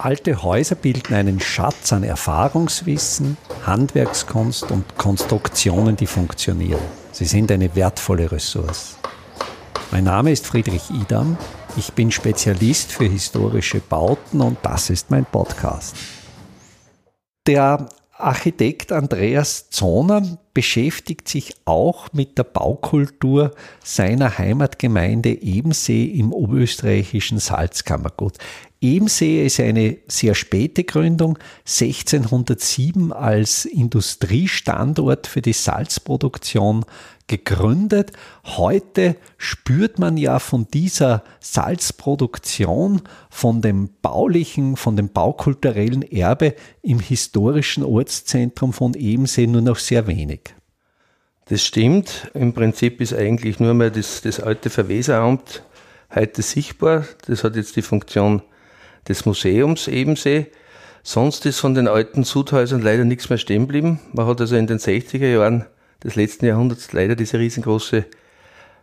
Alte Häuser bilden einen Schatz an Erfahrungswissen, Handwerkskunst und Konstruktionen, die funktionieren. Sie sind eine wertvolle Ressource. Mein Name ist Friedrich Idam. Ich bin Spezialist für historische Bauten und das ist mein Podcast. Der Architekt Andreas Zoner beschäftigt sich auch mit der Baukultur seiner Heimatgemeinde Ebensee im oberösterreichischen Salzkammergut. Ebensee ist eine sehr späte Gründung, 1607 als Industriestandort für die Salzproduktion gegründet. Heute spürt man ja von dieser Salzproduktion, von dem baulichen, von dem baukulturellen Erbe im historischen Ortszentrum von Ebensee nur noch sehr wenig. Das stimmt. Im Prinzip ist eigentlich nur mehr das, das alte Verweseramt heute sichtbar. Das hat jetzt die Funktion des Museums Ebensee. Sonst ist von den alten Sudhäusern leider nichts mehr stehen geblieben. Man hat also in den 60er Jahren des letzten Jahrhunderts leider diese riesengroße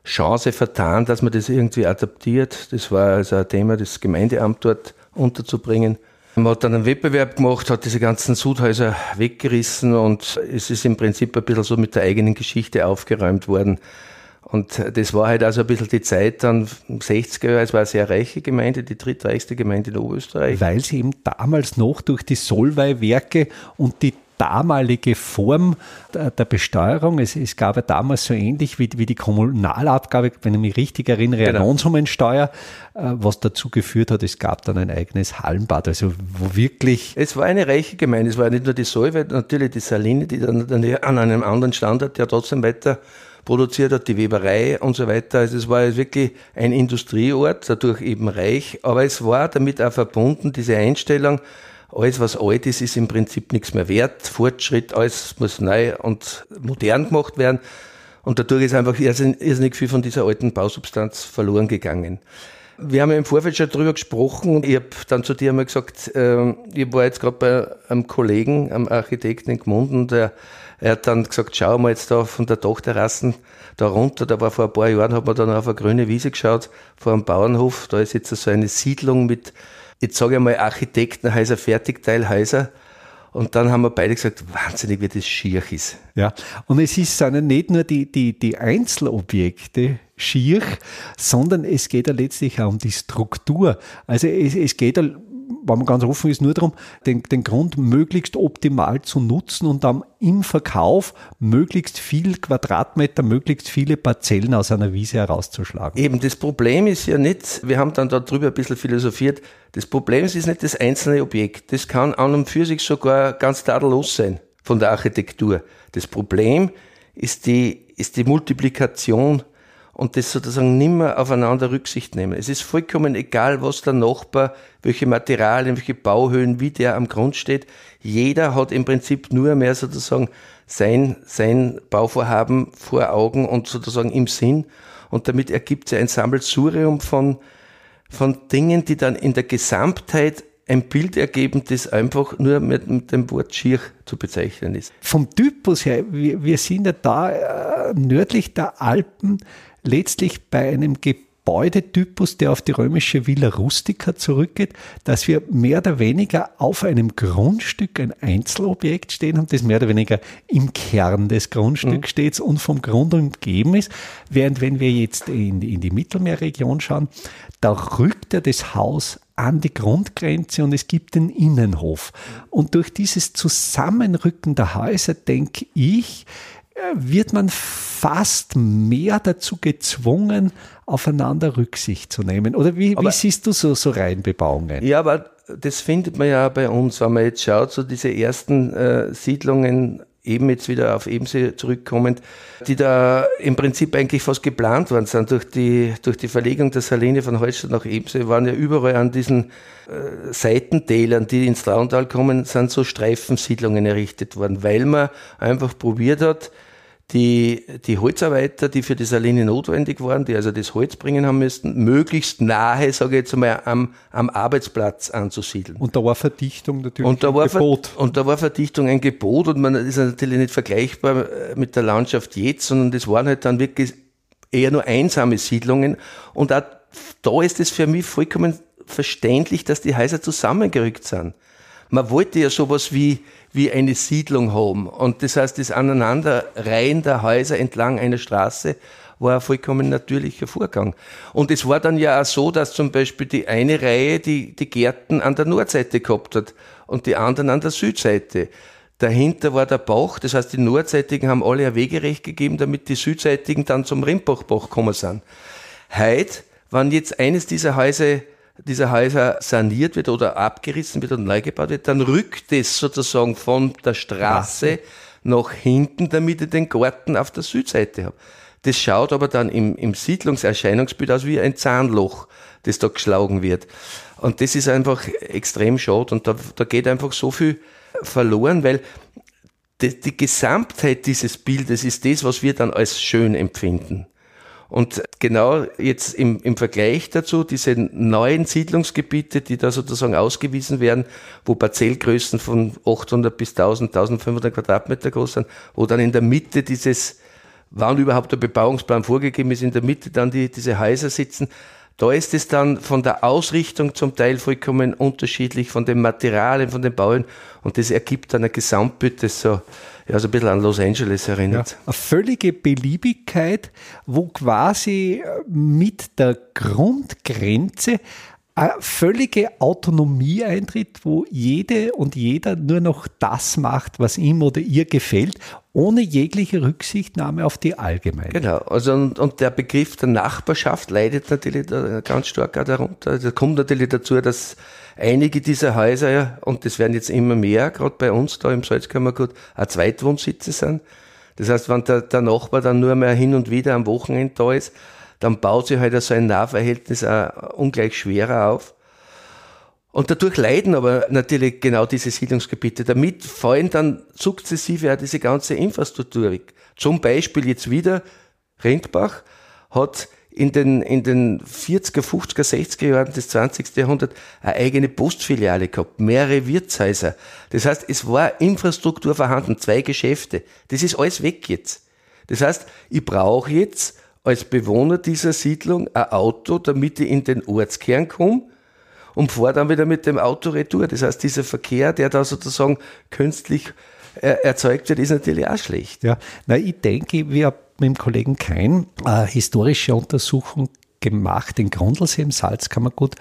Chance vertan, dass man das irgendwie adaptiert. Das war also ein Thema, das Gemeindeamt dort unterzubringen. Man hat dann einen Wettbewerb gemacht, hat diese ganzen Sudhäuser weggerissen und es ist im Prinzip ein bisschen so mit der eigenen Geschichte aufgeräumt worden. Und das war halt also ein bisschen die Zeit dann 60er Jahre. Es war eine sehr reiche Gemeinde, die drittreichste Gemeinde in Oberösterreich. Weil sie eben damals noch durch die Solvay-Werke und die damalige Form der, Besteuerung. Es, es, gab ja damals so ähnlich wie, wie die Kommunalabgabe, wenn ich mich richtig erinnere, genau. eine Lohnsummensteuer, äh, was dazu geführt hat, es gab dann ein eigenes Hallenbad. Also wo wirklich. Es war eine reiche Gemeinde. Es war nicht nur die Solve, natürlich die Saline, die dann, dann an einem anderen Standort ja trotzdem weiter produziert hat, die Weberei und so weiter. Also es war wirklich ein Industrieort, dadurch eben reich, aber es war damit auch verbunden, diese Einstellung, alles, was alt ist, ist im Prinzip nichts mehr wert. Fortschritt, alles muss neu und modern gemacht werden. Und dadurch ist einfach irrsinnig viel von dieser alten Bausubstanz verloren gegangen. Wir haben ja im Vorfeld schon drüber gesprochen ich habe dann zu dir einmal gesagt, äh, ich war jetzt gerade bei einem Kollegen, einem Architekten in Gmunden, der er hat dann gesagt, schau mal jetzt da von der Dachterrassen da runter, da war vor ein paar Jahren, hat man dann auf eine grüne Wiese geschaut, vor einem Bauernhof, da ist jetzt so eine Siedlung mit jetzt sage ich mal Architektenhäuser, Fertigteilhäuser. Und dann haben wir beide gesagt, wahnsinnig, wie das schier ist. Ja, und es ist sind nicht nur die, die, die Einzelobjekte schier, sondern es geht ja letztlich auch um die Struktur. Also es, es geht ja wenn man ganz offen ist, nur darum, den, den Grund möglichst optimal zu nutzen und dann im Verkauf möglichst viel Quadratmeter, möglichst viele Parzellen aus einer Wiese herauszuschlagen. Eben, das Problem ist ja nicht, wir haben dann darüber ein bisschen philosophiert, das Problem ist nicht das einzelne Objekt. Das kann an und für sich sogar ganz tadellos sein von der Architektur. Das Problem ist die, ist die Multiplikation und das sozusagen nimmer aufeinander Rücksicht nehmen. Es ist vollkommen egal, was der Nachbar, welche Materialien, welche Bauhöhen, wie der am Grund steht. Jeder hat im Prinzip nur mehr sozusagen sein, sein Bauvorhaben vor Augen und sozusagen im Sinn. Und damit ergibt sich ein Sammelsurium von, von Dingen, die dann in der Gesamtheit ein Bild ergeben, das einfach nur mit, mit dem Wort schier zu bezeichnen ist. Vom Typus her, wir, wir sind ja da äh, nördlich der Alpen letztlich bei einem Gebäudetypus, der auf die römische Villa Rustica zurückgeht, dass wir mehr oder weniger auf einem Grundstück ein Einzelobjekt stehen haben, das mehr oder weniger im Kern des Grundstücks mhm. steht und vom Grund umgeben ist. Während wenn wir jetzt in die, in die Mittelmeerregion schauen, da rückt ja das Haus an die Grundgrenze und es gibt den Innenhof. Und durch dieses Zusammenrücken der Häuser, denke ich, wird man fast mehr dazu gezwungen, aufeinander Rücksicht zu nehmen. Oder wie, wie siehst du so, so Reihenbebauungen? Ja, aber das findet man ja bei uns, wenn man jetzt schaut, so diese ersten äh, Siedlungen eben jetzt wieder auf Ebensee zurückkommend, die da im Prinzip eigentlich fast geplant worden sind durch die, durch die Verlegung der Saline von Holstadt nach Ebensee, waren ja überall an diesen äh, Seitentälern, die ins Trauntal kommen, sind so Streifensiedlungen errichtet worden, weil man einfach probiert hat, die, die Holzarbeiter, die für die Saline notwendig waren, die also das Holz bringen haben müssten, möglichst nahe, sage ich jetzt mal, am, am Arbeitsplatz anzusiedeln. Und da war Verdichtung natürlich und da ein war Gebot. Ver, und da war Verdichtung ein Gebot und man ist natürlich nicht vergleichbar äh, mit der Landschaft jetzt, sondern das waren halt dann wirklich eher nur einsame Siedlungen und auch da ist es für mich vollkommen unverständlich, dass die Häuser zusammengerückt sind. Man wollte ja sowas wie, wie eine Siedlung haben. Und das heißt, das Aneinanderreihen der Häuser entlang einer Straße war ein vollkommen natürlicher Vorgang. Und es war dann ja auch so, dass zum Beispiel die eine Reihe die, die Gärten an der Nordseite gehabt hat und die anderen an der Südseite. Dahinter war der Bach, das heißt, die Nordseitigen haben alle ein Wegerecht gegeben, damit die Südseitigen dann zum Rimbachbach gekommen sind. Heute, wenn jetzt eines dieser Häuser, dieser Häuser saniert wird oder abgerissen wird und neu gebaut wird, dann rückt es sozusagen von der Straße nach hinten, damit ich den Garten auf der Südseite habe. Das schaut aber dann im, im Siedlungserscheinungsbild aus wie ein Zahnloch, das da geschlagen wird. Und das ist einfach extrem schade und da, da geht einfach so viel verloren, weil die, die Gesamtheit dieses Bildes ist das, was wir dann als schön empfinden. Und genau jetzt im, im Vergleich dazu, diese neuen Siedlungsgebiete, die da sozusagen ausgewiesen werden, wo Parzellgrößen von 800 bis 1000, 1500 Quadratmeter groß sind, wo dann in der Mitte dieses, wann überhaupt der Bebauungsplan vorgegeben ist, in der Mitte dann die, diese Häuser sitzen, da ist es dann von der Ausrichtung zum Teil vollkommen unterschiedlich, von den Materialien, von den Bauern. Und das ergibt dann ein Gesamtbild, das so, ja, so ein bisschen an Los Angeles erinnert. Ja, eine völlige Beliebigkeit, wo quasi mit der Grundgrenze völlige Autonomie eintritt, wo jede und jeder nur noch das macht, was ihm oder ihr gefällt, ohne jegliche Rücksichtnahme auf die Allgemeinheit. Genau, also und, und der Begriff der Nachbarschaft leidet natürlich ganz stark darunter. Da kommt natürlich dazu, dass einige dieser Häuser, und das werden jetzt immer mehr, gerade bei uns da im Salzkammergut, auch Zweitwohnsitze sind. Das heißt, wenn der, der Nachbar dann nur mehr hin und wieder am Wochenende da ist, dann baut sich halt so ein Nahverhältnis auch ungleich schwerer auf. Und dadurch leiden aber natürlich genau diese Siedlungsgebiete. Damit fallen dann sukzessive auch diese ganze Infrastruktur weg. Zum Beispiel jetzt wieder Rindbach hat in den, in den 40er, 50er, 60er Jahren des 20. Jahrhunderts eine eigene Postfiliale gehabt, mehrere Wirtshäuser. Das heißt, es war Infrastruktur vorhanden, zwei Geschäfte. Das ist alles weg jetzt. Das heißt, ich brauche jetzt als Bewohner dieser Siedlung ein Auto, damit ich in den Ortskern komme und fahre dann wieder mit dem Auto retour. Das heißt, dieser Verkehr, der da sozusagen künstlich äh, erzeugt wird, ist natürlich auch schlecht. Ja, na, ich denke, wir haben mit dem Kollegen Kein eine historische Untersuchung gemacht in Grundlsee im Salzkammergut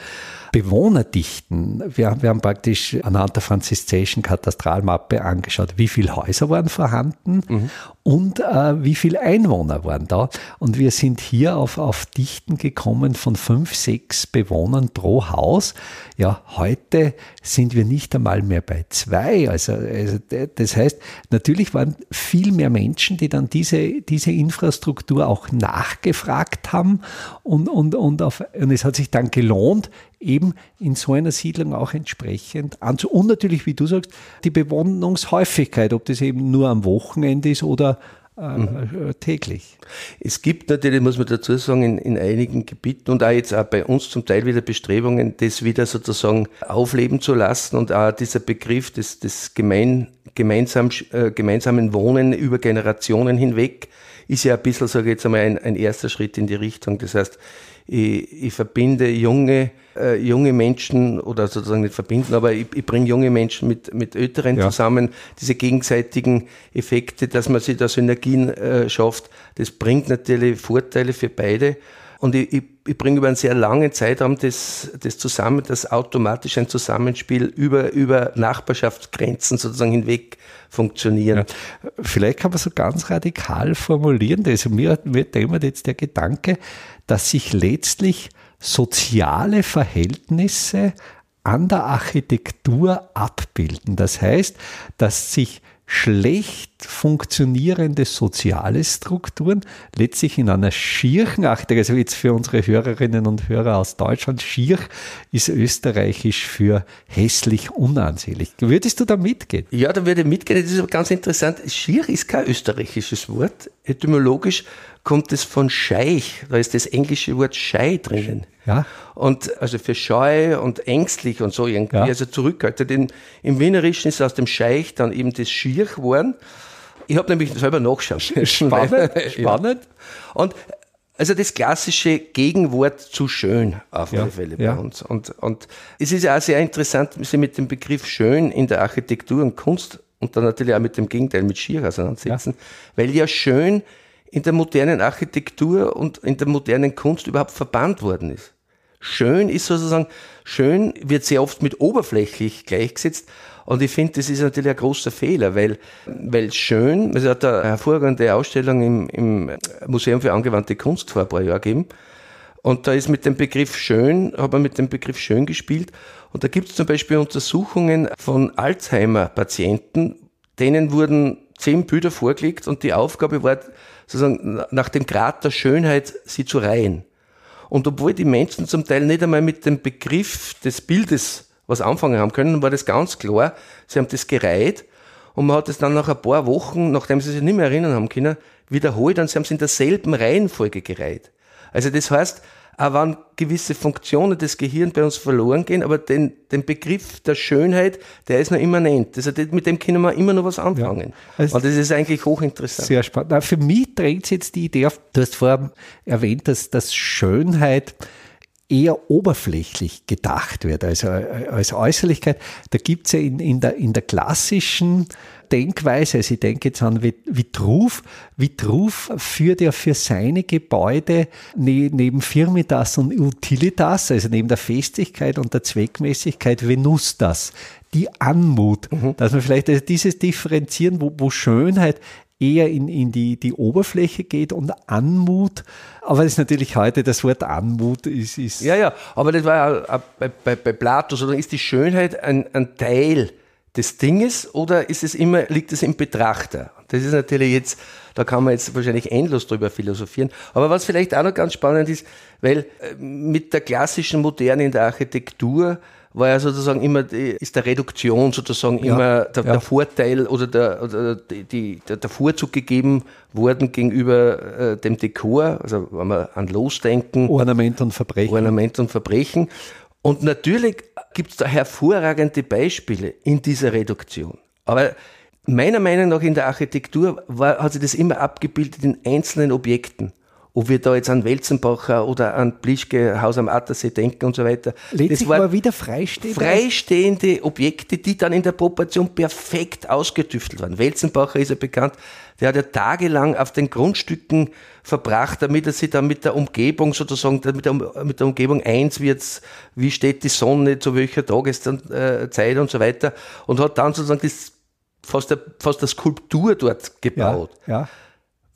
Bewohnerdichten. Wir, wir haben praktisch anhand der franziszeischen Katastralmappe angeschaut, wie viele Häuser waren vorhanden mhm. und äh, wie viele Einwohner waren da. Und wir sind hier auf, auf Dichten gekommen von fünf, sechs Bewohnern pro Haus. Ja, heute sind wir nicht einmal mehr bei zwei. Also, also das heißt, natürlich waren viel mehr Menschen, die dann diese, diese Infrastruktur auch nachgefragt haben und, und, und, auf, und es hat sich dann gelohnt, eben in so einer Siedlung auch entsprechend anzu. Und natürlich, wie du sagst, die Bewohnungshäufigkeit, ob das eben nur am Wochenende ist oder äh, mhm. täglich. Es gibt natürlich, muss man dazu sagen, in, in, einigen Gebieten und auch jetzt auch bei uns zum Teil wieder Bestrebungen, das wieder sozusagen aufleben zu lassen und auch dieser Begriff des, des gemein, gemeinsam, äh, gemeinsamen Wohnen über Generationen hinweg ist ja ein bisschen, sage ich jetzt einmal, ein, ein erster Schritt in die Richtung. Das heißt, ich, ich verbinde junge, äh, junge Menschen oder sozusagen nicht verbinden, aber ich, ich bringe junge Menschen mit, mit Älteren ja. zusammen. Diese gegenseitigen Effekte, dass man sich da Synergien äh, schafft, das bringt natürlich Vorteile für beide. Und ich, ich, ich bringe über einen sehr langen Zeitraum das, das zusammen, das automatisch ein Zusammenspiel über, über Nachbarschaftsgrenzen sozusagen hinweg funktionieren. Ja, vielleicht kann man so ganz radikal formulieren, also mir, mir immer jetzt der Gedanke, dass sich letztlich soziale Verhältnisse an der Architektur abbilden. Das heißt, dass sich schlecht funktionierende soziale Strukturen letztlich in einer schierchen Architektur, also jetzt für unsere Hörerinnen und Hörer aus Deutschland, schier ist österreichisch für hässlich unansehnlich. Würdest du da mitgehen? Ja, da würde ich mitgehen. Das ist aber ganz interessant. Schier ist kein österreichisches Wort. Etymologisch kommt es von Scheich. Da ist das englische Wort Schei drinnen. Ja. Und also für scheu und ängstlich und so irgendwie, ja. also zurückhaltend. In, Im Wienerischen ist aus dem Scheich dann eben das Schier geworden. Ich habe nämlich selber nachschauen. Spannend, spannend. Und also das klassische Gegenwort zu schön auf alle Fälle bei uns. Und, und es ist ja auch sehr interessant, sich mit dem Begriff schön in der Architektur und Kunst und dann natürlich auch mit dem Gegenteil, mit Schier auseinandersetzen, ja. weil ja schön in der modernen Architektur und in der modernen Kunst überhaupt verbannt worden ist. Schön ist sozusagen, schön wird sehr oft mit oberflächlich gleichgesetzt. Und ich finde, das ist natürlich ein großer Fehler, weil, weil schön, es hat eine hervorragende Ausstellung im, im Museum für angewandte Kunst vor ein paar Jahren gegeben. Und da ist mit dem Begriff schön, hat man mit dem Begriff schön gespielt. Und da gibt es zum Beispiel Untersuchungen von Alzheimer-Patienten, denen wurden zehn Bilder vorgelegt und die Aufgabe war, sozusagen nach dem Grad der Schönheit sie zu reihen. Und obwohl die Menschen zum Teil nicht einmal mit dem Begriff des Bildes was anfangen haben können, war das ganz klar. Sie haben das gereiht und man hat es dann nach ein paar Wochen, nachdem sie sich nicht mehr erinnern haben können, wiederholt und sie haben es in derselben Reihenfolge gereiht. Also das heißt, auch wenn gewisse Funktionen des Gehirns bei uns verloren gehen, aber den, den Begriff der Schönheit, der ist noch immanent. Also mit dem können wir immer noch was anfangen. Ja. Also Und das ist eigentlich hochinteressant. Sehr spannend. Na, für mich drängt sich jetzt die Idee auf, du hast vorher erwähnt, dass, dass Schönheit eher oberflächlich gedacht wird, also als Äußerlichkeit. Da gibt es ja in, in, der, in der klassischen Denkweise, also ich denke jetzt an Vitruv, Vitruv führt ja für seine Gebäude ne, neben Firmitas und Utilitas, also neben der Festigkeit und der Zweckmäßigkeit Venustas, die Anmut, mhm. dass man vielleicht also dieses Differenzieren, wo, wo Schönheit eher in, in die, die Oberfläche geht und Anmut. Aber das ist natürlich heute, das Wort Anmut ist. ist ja, ja, aber das war ja bei, bei, bei Plato, sondern ist die Schönheit ein, ein Teil des Dinges oder ist es immer, liegt es im Betrachter? Das ist natürlich jetzt, da kann man jetzt wahrscheinlich endlos drüber philosophieren. Aber was vielleicht auch noch ganz spannend ist, weil äh, mit der klassischen Moderne in der Architektur war ja sozusagen immer, die, ist der Reduktion sozusagen ja, immer der, ja. der, Vorteil oder, der, oder die, der, der, Vorzug gegeben worden gegenüber äh, dem Dekor, also wenn wir an Losdenken. Ornament und Verbrechen. Ornament und Verbrechen. Und natürlich gibt es da hervorragende Beispiele in dieser Reduktion. Aber meiner Meinung nach in der Architektur war, hat sich das immer abgebildet in einzelnen Objekten ob wir da jetzt an Welzenbacher oder an Plischke, Haus am Attersee denken und so weiter. Letztlich das war wieder freistehende? Freistehende Objekte, die dann in der Proportion perfekt ausgetüftelt waren. Welzenbacher ist ja bekannt, der hat ja tagelang auf den Grundstücken verbracht, damit er sich dann mit der Umgebung sozusagen, mit der, mit der Umgebung eins wird, wie steht die Sonne, zu welcher Tageszeit und so weiter und hat dann sozusagen das, fast, der, fast der Skulptur dort gebaut. Ja, ja.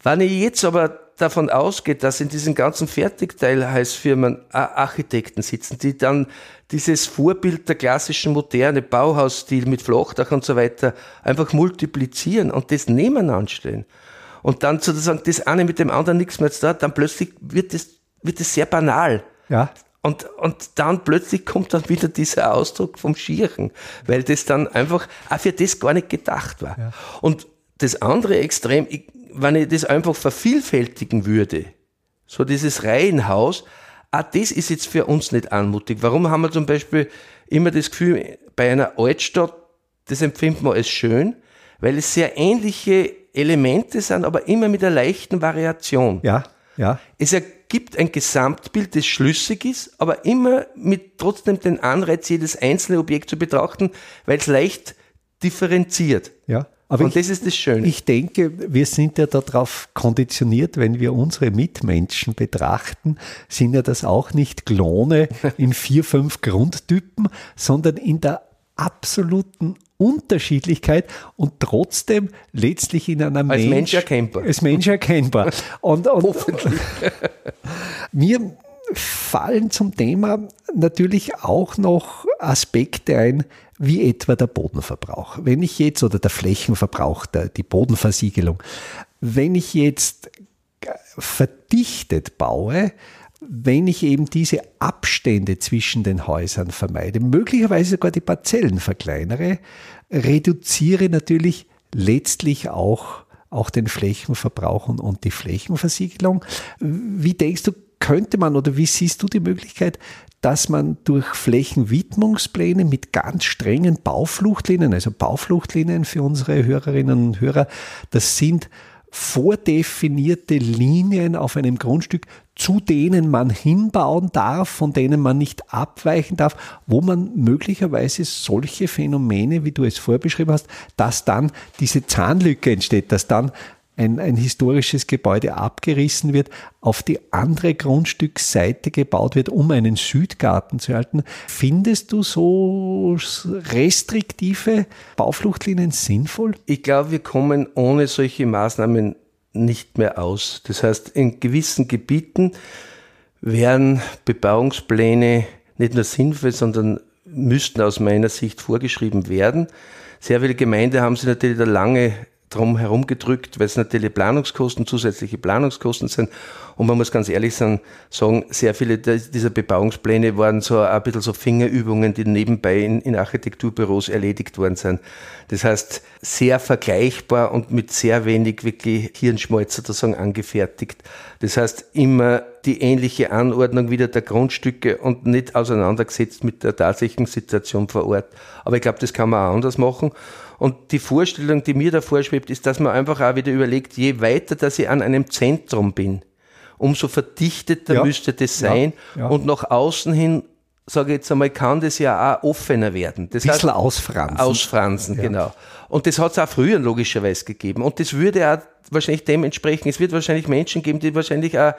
Wenn ich jetzt aber davon ausgeht, dass in diesen ganzen Fertigteilheißfirmen Architekten sitzen, die dann dieses Vorbild der klassischen moderne Bauhausstil mit Flachdach und so weiter einfach multiplizieren und das nebeneinander stellen und dann sozusagen das eine mit dem anderen nichts mehr zu tun, dann plötzlich wird es wird sehr banal. Ja. Und, und dann plötzlich kommt dann wieder dieser Ausdruck vom Schirchen, weil das dann einfach auch für das gar nicht gedacht war. Ja. Und das andere Extrem, ich, wenn ich das einfach vervielfältigen würde, so dieses Reihenhaus, ah, das ist jetzt für uns nicht anmutig. Warum haben wir zum Beispiel immer das Gefühl, bei einer Altstadt, das empfindet man als schön, weil es sehr ähnliche Elemente sind, aber immer mit einer leichten Variation. Ja, ja. Es ergibt ein Gesamtbild, das schlüssig ist, aber immer mit trotzdem den Anreiz, jedes einzelne Objekt zu betrachten, weil es leicht differenziert. Ja. Aber und ich, das ist das Schöne. Ich denke, wir sind ja darauf konditioniert, wenn wir unsere Mitmenschen betrachten, sind ja das auch nicht Klone in vier, fünf Grundtypen, sondern in der absoluten Unterschiedlichkeit und trotzdem letztlich in einer als Mensch, Mensch erkennbar. Als Mensch erkennbar. Und, und Hoffentlich. mir fallen zum Thema natürlich auch noch Aspekte ein, wie etwa der Bodenverbrauch. Wenn ich jetzt, oder der Flächenverbrauch, der, die Bodenversiegelung, wenn ich jetzt verdichtet baue, wenn ich eben diese Abstände zwischen den Häusern vermeide, möglicherweise sogar die Parzellen verkleinere, reduziere natürlich letztlich auch, auch den Flächenverbrauch und, und die Flächenversiegelung. Wie denkst du, könnte man oder wie siehst du die Möglichkeit, dass man durch Flächenwidmungspläne mit ganz strengen Baufluchtlinien, also Baufluchtlinien für unsere Hörerinnen und Hörer, das sind vordefinierte Linien auf einem Grundstück, zu denen man hinbauen darf, von denen man nicht abweichen darf, wo man möglicherweise solche Phänomene, wie du es vorbeschrieben hast, dass dann diese Zahnlücke entsteht, dass dann ein, ein historisches Gebäude abgerissen wird, auf die andere Grundstücksseite gebaut wird, um einen Südgarten zu halten. Findest du so restriktive Baufluchtlinien sinnvoll? Ich glaube, wir kommen ohne solche Maßnahmen nicht mehr aus. Das heißt, in gewissen Gebieten werden Bebauungspläne nicht nur sinnvoll, sondern müssten aus meiner Sicht vorgeschrieben werden. Sehr viele Gemeinden haben sich natürlich da lange drum herum gedrückt, weil es natürlich Planungskosten, zusätzliche Planungskosten sind. Und man muss ganz ehrlich sagen, sehr viele dieser Bebauungspläne waren so ein bisschen so Fingerübungen, die nebenbei in, in Architekturbüros erledigt worden sind. Das heißt, sehr vergleichbar und mit sehr wenig wirklich Hirnschmalz sozusagen angefertigt. Das heißt, immer die ähnliche Anordnung wieder der Grundstücke und nicht auseinandergesetzt mit der tatsächlichen Situation vor Ort. Aber ich glaube, das kann man auch anders machen. Und die Vorstellung, die mir da vorschwebt, ist, dass man einfach auch wieder überlegt, je weiter, dass ich an einem Zentrum bin, umso verdichteter ja. müsste das sein. Ja. Ja. Und nach außen hin, sage ich jetzt einmal, kann das ja auch offener werden. Das Ein bisschen heißt, ausfransen. Ausfransen, genau. Und das hat es auch früher logischerweise gegeben. Und das würde auch wahrscheinlich dementsprechend, es wird wahrscheinlich Menschen geben, die wahrscheinlich auch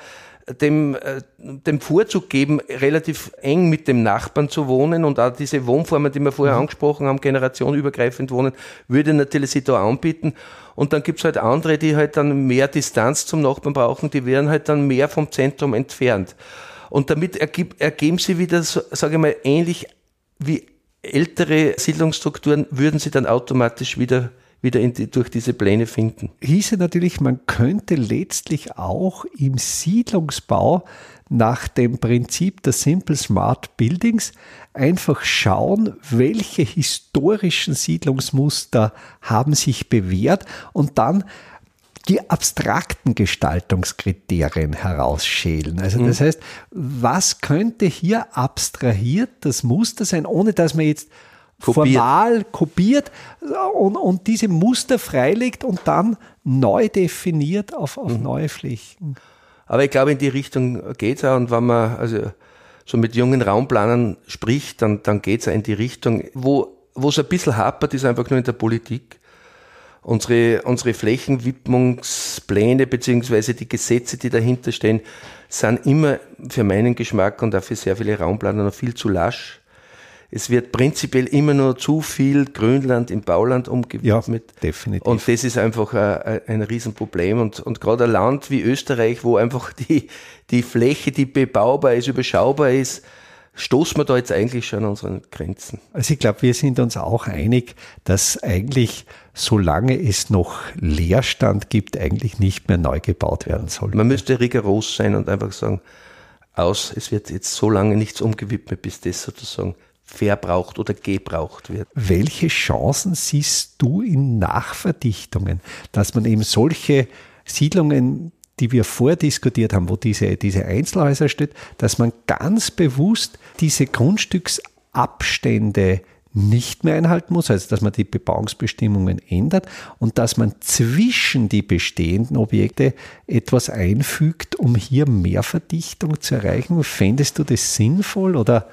dem, äh, dem Vorzug geben, relativ eng mit dem Nachbarn zu wohnen und auch diese Wohnformen, die wir vorher mhm. angesprochen haben, generationenübergreifend wohnen, würde natürlich sich da anbieten. Und dann gibt's halt andere, die halt dann mehr Distanz zum Nachbarn brauchen, die werden halt dann mehr vom Zentrum entfernt. Und damit ergib, ergeben sie wieder, sage ich mal, ähnlich wie ältere Siedlungsstrukturen, würden sie dann automatisch wieder wieder die, durch diese Pläne finden. Hieße natürlich, man könnte letztlich auch im Siedlungsbau nach dem Prinzip der Simple Smart Buildings einfach schauen, welche historischen Siedlungsmuster haben sich bewährt und dann die abstrakten Gestaltungskriterien herausschälen. Also das mhm. heißt, was könnte hier abstrahiert das Muster sein, ohne dass man jetzt kopiert. formal kopiert und, und, diese Muster freilegt und dann neu definiert auf, auf mhm. neue Flächen. Aber ich glaube, in die Richtung geht es auch. Und wenn man also so mit jungen Raumplanern spricht, dann, dann geht es auch in die Richtung, wo wo es ein bisschen hapert, ist einfach nur in der Politik. Unsere, unsere Flächenwidmungspläne beziehungsweise die Gesetze, die dahinter stehen, sind immer für meinen Geschmack und auch für sehr viele Raumplaner noch viel zu lasch es wird prinzipiell immer nur zu viel Grünland im Bauland umgewidmet. Ja, definitiv. Und das ist einfach ein, ein Riesenproblem. Und, und gerade ein Land wie Österreich, wo einfach die, die Fläche, die bebaubar ist, überschaubar ist, stoßen wir da jetzt eigentlich schon an unseren Grenzen. Also ich glaube, wir sind uns auch einig, dass eigentlich, solange es noch Leerstand gibt, eigentlich nicht mehr neu gebaut werden soll. Man müsste rigoros sein und einfach sagen, aus, es wird jetzt so lange nichts umgewidmet, bis das sozusagen verbraucht oder gebraucht wird. Welche Chancen siehst du in Nachverdichtungen, dass man eben solche Siedlungen, die wir vordiskutiert haben, wo diese, diese Einzelhäuser steht, dass man ganz bewusst diese Grundstücksabstände nicht mehr einhalten muss, also dass man die Bebauungsbestimmungen ändert und dass man zwischen die bestehenden Objekte etwas einfügt, um hier mehr Verdichtung zu erreichen. Fändest du das sinnvoll oder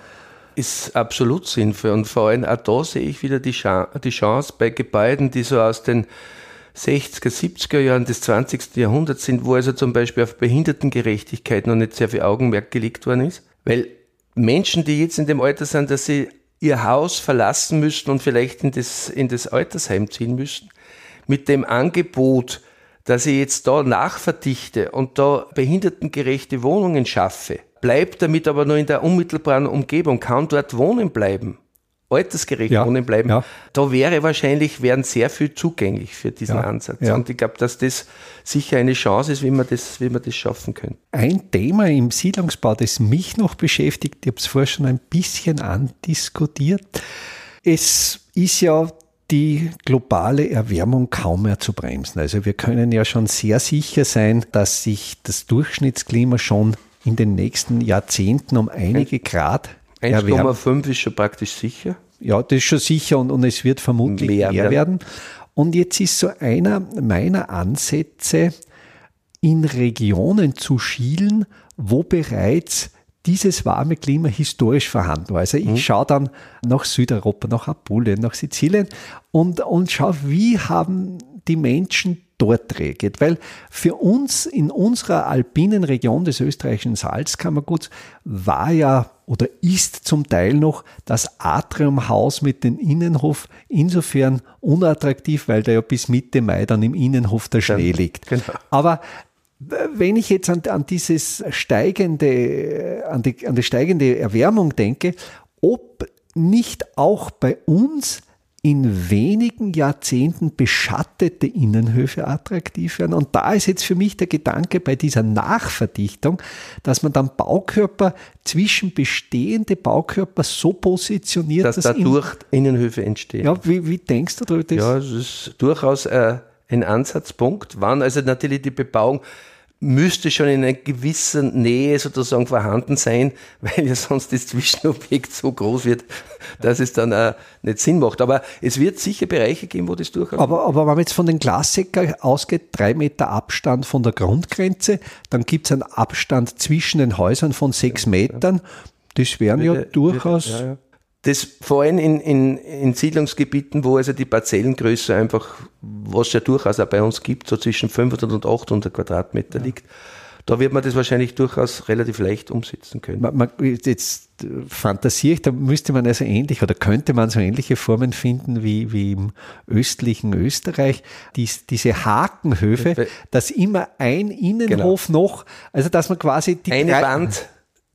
ist absolut sinnvoll. Und vor allem auch da sehe ich wieder die Chance bei Gebäuden, die so aus den 60er, 70er Jahren des 20. Jahrhunderts sind, wo also zum Beispiel auf Behindertengerechtigkeit noch nicht sehr viel Augenmerk gelegt worden ist. Weil Menschen, die jetzt in dem Alter sind, dass sie ihr Haus verlassen müssen und vielleicht in das, in das Altersheim ziehen müssen, mit dem Angebot, dass ich jetzt da nachverdichte und da behindertengerechte Wohnungen schaffe, bleibt damit aber nur in der unmittelbaren Umgebung, kann dort wohnen bleiben, altersgerecht ja, wohnen bleiben, ja. da wäre wahrscheinlich, wären sehr viel zugänglich für diesen ja, Ansatz. Und ich glaube, dass das sicher eine Chance ist, wie man das, wie man das schaffen könnte. Ein Thema im Siedlungsbau, das mich noch beschäftigt, ich habe es vorher schon ein bisschen andiskutiert. Es ist ja die globale Erwärmung kaum mehr zu bremsen. Also wir können ja schon sehr sicher sein, dass sich das Durchschnittsklima schon in den nächsten Jahrzehnten um einige Grad 1,5 ist schon praktisch sicher. Ja, das ist schon sicher und, und es wird vermutlich mehr, mehr werden. Und jetzt ist so einer meiner Ansätze, in Regionen zu schielen, wo bereits dieses warme Klima historisch vorhanden war. Also ich mhm. schaue dann nach Südeuropa, nach Apulien, nach Sizilien und, und schaue, wie haben die Menschen dort reagiert. Weil für uns in unserer alpinen Region des österreichischen Salzkammerguts war ja oder ist zum Teil noch das Atriumhaus mit dem Innenhof insofern unattraktiv, weil da ja bis Mitte Mai dann im Innenhof der Schnee liegt. Genau. Aber wenn ich jetzt an, an dieses steigende, an die, an die steigende Erwärmung denke, ob nicht auch bei uns in wenigen Jahrzehnten beschattete Innenhöfe attraktiv werden. Und da ist jetzt für mich der Gedanke bei dieser Nachverdichtung, dass man dann Baukörper zwischen bestehende Baukörper so positioniert, dass, dass dadurch Innenhöfe entstehen. Ja, wie, wie denkst du darüber? Ja, es ist durchaus äh, ein Ansatzpunkt, wann also natürlich die Bebauung müsste schon in einer gewissen Nähe sozusagen vorhanden sein, weil ja sonst das Zwischenobjekt so groß wird, dass es dann auch nicht Sinn macht. Aber es wird sicher Bereiche geben, wo das durchaus. Aber, aber wenn man jetzt von den Klassiker ausgeht, drei Meter Abstand von der Grundgrenze, dann gibt es einen Abstand zwischen den Häusern von sechs Metern. Das wären ja durchaus. Ja, ja. Das vor allem in, in, in Siedlungsgebieten, wo also die Parzellengröße einfach, was ja durchaus auch bei uns gibt, so zwischen 500 und 800 Quadratmeter ja. liegt, da wird man das wahrscheinlich durchaus relativ leicht umsetzen können. Man, man, jetzt fantasiere ich, da müsste man also ähnlich oder könnte man so ähnliche Formen finden wie, wie im östlichen Österreich. Dies, diese Hakenhöfe, dass immer ein Innenhof genau. noch, also dass man quasi die eine drei, Wand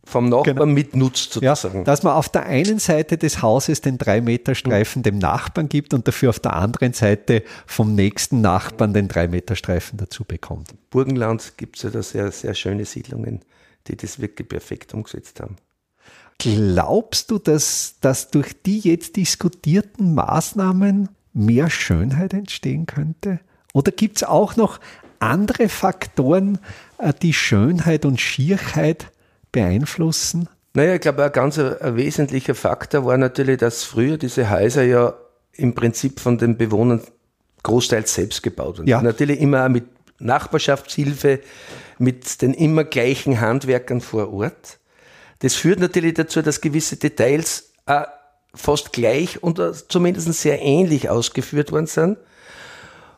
vom Nachbarn genau. mitnutzt sozusagen. Ja, dass man auf der einen Seite des Hauses den drei Meter Streifen dem Nachbarn gibt und dafür auf der anderen Seite vom nächsten Nachbarn den drei Meter Streifen dazu bekommt. Burgenland gibt es ja da sehr, sehr schöne Siedlungen, die das wirklich perfekt umgesetzt haben. Glaubst du, dass, dass durch die jetzt diskutierten Maßnahmen mehr Schönheit entstehen könnte? Oder gibt es auch noch andere Faktoren, äh, die Schönheit und Schierheit beeinflussen? Naja, ich glaube, ein ganz ein wesentlicher Faktor war natürlich, dass früher diese Häuser ja im Prinzip von den Bewohnern großteils selbst gebaut wurden. Ja. Natürlich immer mit Nachbarschaftshilfe, mit den immer gleichen Handwerkern vor Ort. Das führt natürlich dazu, dass gewisse Details äh, fast gleich und zumindest sehr ähnlich ausgeführt worden sind.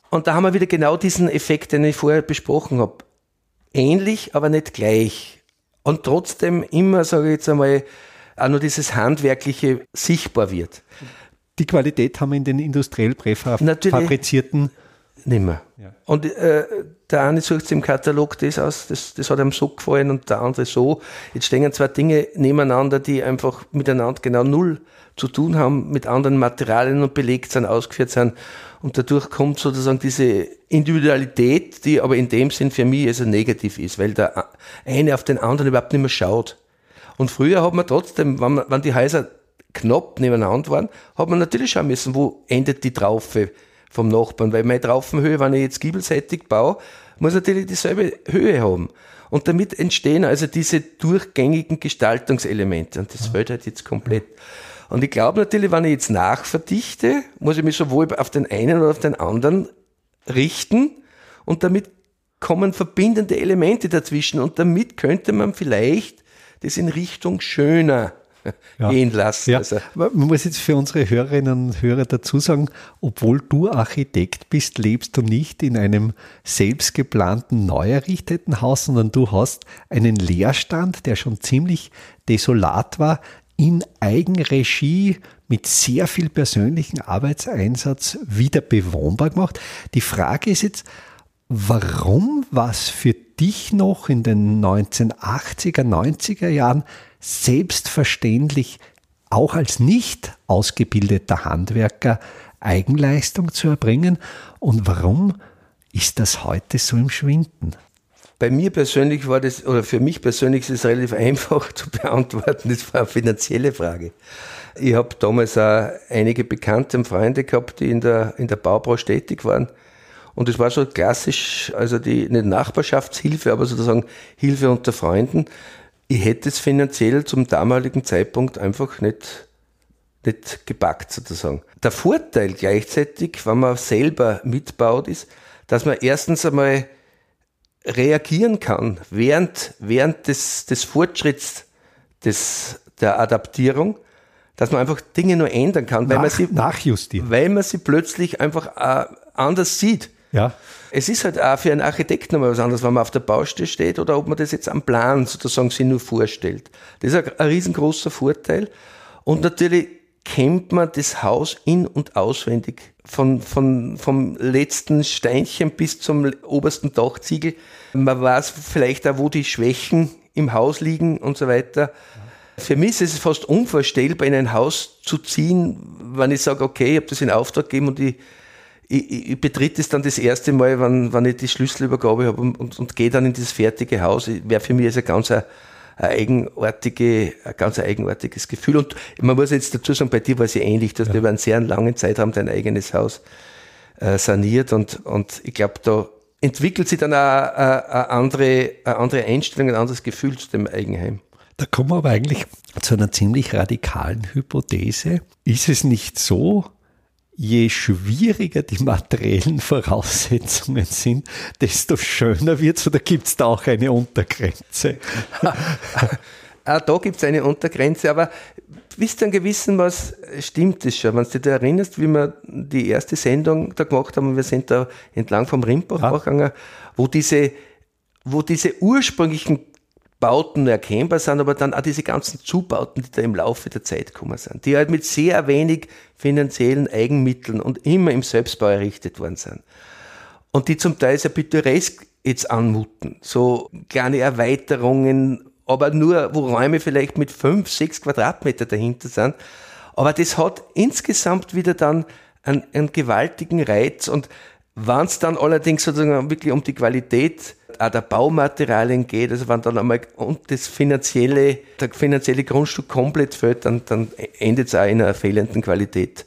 Und da haben wir wieder genau diesen Effekt, den ich vorher besprochen habe. Ähnlich, aber nicht gleich und trotzdem immer, sage ich jetzt einmal, auch nur dieses Handwerkliche sichtbar wird. Die Qualität haben wir in den industriell präfabrizierten nimmer. Ja. Und äh, der eine sucht im Katalog das aus, das, das hat ihm so gefallen und der andere so. Jetzt stehen zwei Dinge nebeneinander, die einfach miteinander genau null zu tun haben, mit anderen Materialien und belegt sind, ausgeführt sind. Und dadurch kommt sozusagen diese Individualität, die aber in dem Sinn für mich also negativ ist, weil der eine auf den anderen überhaupt nicht mehr schaut. Und früher hat man trotzdem, wenn, man, wenn die Häuser knapp nebeneinander waren, hat man natürlich schauen müssen, wo endet die Traufe vom Nachbarn, weil meine Traufenhöhe, wenn ich jetzt giebelseitig baue, muss natürlich dieselbe Höhe haben. Und damit entstehen also diese durchgängigen Gestaltungselemente. Und das fällt halt jetzt komplett. Und ich glaube natürlich, wenn ich jetzt nachverdichte, muss ich mich sowohl auf den einen oder auf den anderen richten und damit kommen verbindende Elemente dazwischen und damit könnte man vielleicht das in Richtung schöner ja. gehen lassen. Ja. Also. Man muss jetzt für unsere Hörerinnen und Hörer dazu sagen, obwohl du Architekt bist, lebst du nicht in einem selbstgeplanten, neu errichteten Haus, sondern du hast einen Leerstand, der schon ziemlich desolat war, in Eigenregie mit sehr viel persönlichen Arbeitseinsatz wieder bewohnbar gemacht. Die Frage ist jetzt, warum war es für dich noch in den 1980er, 90er Jahren selbstverständlich auch als nicht ausgebildeter Handwerker Eigenleistung zu erbringen und warum ist das heute so im Schwinden? Bei mir persönlich war das, oder für mich persönlich ist es relativ einfach zu beantworten, das war eine finanzielle Frage. Ich habe damals auch einige Bekannte und Freunde gehabt, die in der, in der Baubranche tätig waren. Und es war so klassisch, also die, nicht Nachbarschaftshilfe, aber sozusagen Hilfe unter Freunden ich hätte es finanziell zum damaligen Zeitpunkt einfach nicht nicht gepackt sozusagen. Der Vorteil gleichzeitig, wenn man selber mitbaut, ist, dass man erstens einmal reagieren kann während, während des, des Fortschritts des, der Adaptierung, dass man einfach Dinge nur ändern kann, weil, Nach, man, sie, nachjustieren. weil man sie plötzlich einfach äh, anders sieht. Ja. Es ist halt auch für einen Architekt nochmal was anderes, wenn man auf der Baustelle steht oder ob man das jetzt am Plan sozusagen sich nur vorstellt. Das ist ein, ein riesengroßer Vorteil. Und natürlich kennt man das Haus in- und auswendig. Von, von, vom letzten Steinchen bis zum obersten Dachziegel. Man weiß vielleicht auch, wo die Schwächen im Haus liegen und so weiter. Für mich ist es fast unvorstellbar, in ein Haus zu ziehen, wenn ich sage, okay, ich habe das in Auftrag gegeben und ich, ich, ich betritt es dann das erste Mal, wenn, wenn ich die Schlüsselübergabe habe und, und, und gehe dann in dieses fertige Haus. Wäre für mich also ganz ein, ein, eigenartige, ein ganz eigenartiges Gefühl. Und man muss jetzt dazu sagen, bei dir war es ja ähnlich. Du hast ja. über einen sehr langen Zeitraum dein eigenes Haus äh, saniert und, und ich glaube, da entwickelt sich dann auch eine, eine, andere, eine andere Einstellung, ein anderes Gefühl zu dem Eigenheim. Da kommen wir aber eigentlich zu einer ziemlich radikalen Hypothese. Ist es nicht so, je schwieriger die materiellen Voraussetzungen sind, desto schöner wird es oder gibt es da auch eine Untergrenze? auch da gibt es eine Untergrenze, aber bis zu einem gewissen was stimmt es schon. Wenn du dich erinnerst, wie wir die erste Sendung da gemacht haben, wir sind da entlang vom Rimbach ah. gegangen, wo diese, wo diese ursprünglichen Bauten erkennbar sind, aber dann auch diese ganzen Zubauten, die da im Laufe der Zeit gekommen sind, die halt mit sehr wenig finanziellen Eigenmitteln und immer im Selbstbau errichtet worden sind. Und die zum Teil sehr pittoresk jetzt anmuten. So kleine Erweiterungen, aber nur, wo Räume vielleicht mit fünf, sechs Quadratmeter dahinter sind. Aber das hat insgesamt wieder dann einen, einen gewaltigen Reiz und wenn es dann allerdings sozusagen wirklich um die Qualität auch der Baumaterialien geht, also wenn dann einmal das finanzielle, der finanzielle Grundstück komplett fällt, dann, dann endet es auch in einer fehlenden Qualität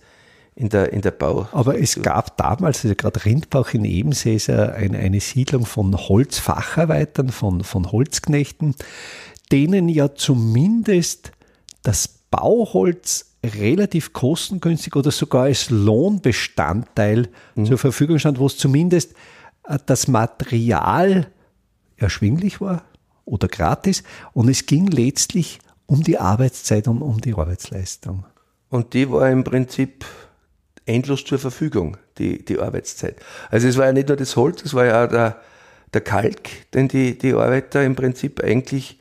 in der, in der Bau. Aber es gab damals, also gerade Rindbach in Ebensee ist eine, eine Siedlung von Holzfacharbeitern, von, von Holzknechten, denen ja zumindest das Bauholz relativ kostengünstig oder sogar als Lohnbestandteil mhm. zur Verfügung stand, wo es zumindest äh, das Material erschwinglich war oder gratis und es ging letztlich um die Arbeitszeit und um die Arbeitsleistung. Und die war im Prinzip endlos zur Verfügung, die, die Arbeitszeit. Also es war ja nicht nur das Holz, es war ja auch der, der Kalk, den die, die Arbeiter im Prinzip eigentlich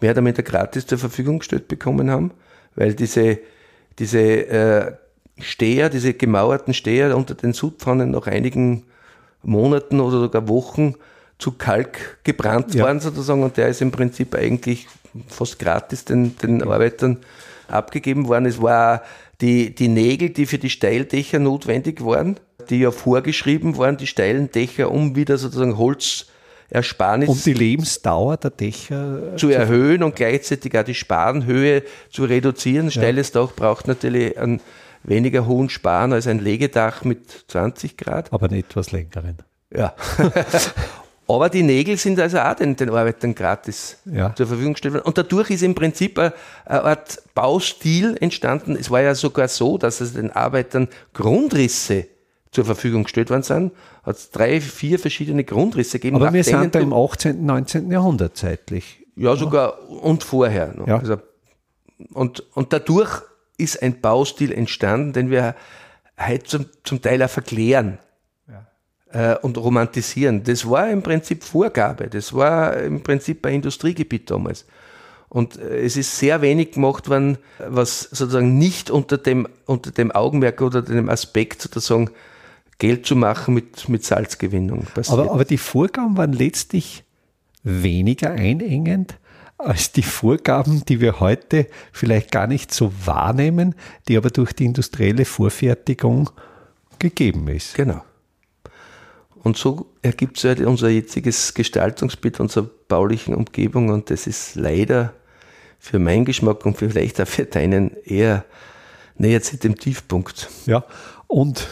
mehr oder weniger gratis zur Verfügung gestellt bekommen haben, weil diese, diese äh, Steher, diese gemauerten Steher unter den Sudpfannen nach einigen Monaten oder sogar Wochen zu Kalk gebrannt ja. worden sozusagen und der ist im Prinzip eigentlich fast gratis den, den Arbeitern abgegeben worden. Es war die, die Nägel, die für die Steildächer notwendig waren, die ja vorgeschrieben waren, die steilen Dächer, um wieder sozusagen Holzersparnis. Um die Lebensdauer der Dächer zu erhöhen und gleichzeitig auch die Spanhöhe zu reduzieren. Steiles ja. Dach braucht natürlich einen weniger hohen Span als ein Legedach mit 20 Grad. Aber einen etwas längeren. Ja. Aber die Nägel sind also auch den, den Arbeitern gratis ja. zur Verfügung gestellt worden. Und dadurch ist im Prinzip eine, Art Baustil entstanden. Es war ja sogar so, dass es den Arbeitern Grundrisse zur Verfügung gestellt worden sind. Hat es drei, vier verschiedene Grundrisse gegeben. Aber wir sind da im 18., 19. Jahrhundert zeitlich. Ja, sogar und vorher. Ja. Also, und, und dadurch ist ein Baustil entstanden, den wir heute zum, zum Teil auch verklären und romantisieren. Das war im Prinzip Vorgabe. Das war im Prinzip ein Industriegebiet damals. Und äh, es ist sehr wenig gemacht worden, was sozusagen nicht unter dem, unter dem Augenmerk oder dem Aspekt sozusagen Geld zu machen mit, mit Salzgewinnung passiert. Aber, aber die Vorgaben waren letztlich weniger einengend als die Vorgaben, die wir heute vielleicht gar nicht so wahrnehmen, die aber durch die industrielle Vorfertigung gegeben ist. Genau. Und so ergibt sich halt unser jetziges Gestaltungsbild unserer baulichen Umgebung und das ist leider für meinen Geschmack und vielleicht auch für deinen eher näher zu dem Tiefpunkt. Ja, und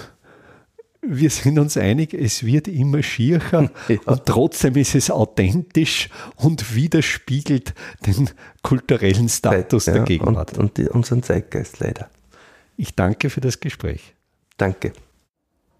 wir sind uns einig, es wird immer schiercher ja. und trotzdem ist es authentisch und widerspiegelt den kulturellen Status ja, der Gegenwart. Und, und unseren Zeitgeist leider. Ich danke für das Gespräch. Danke.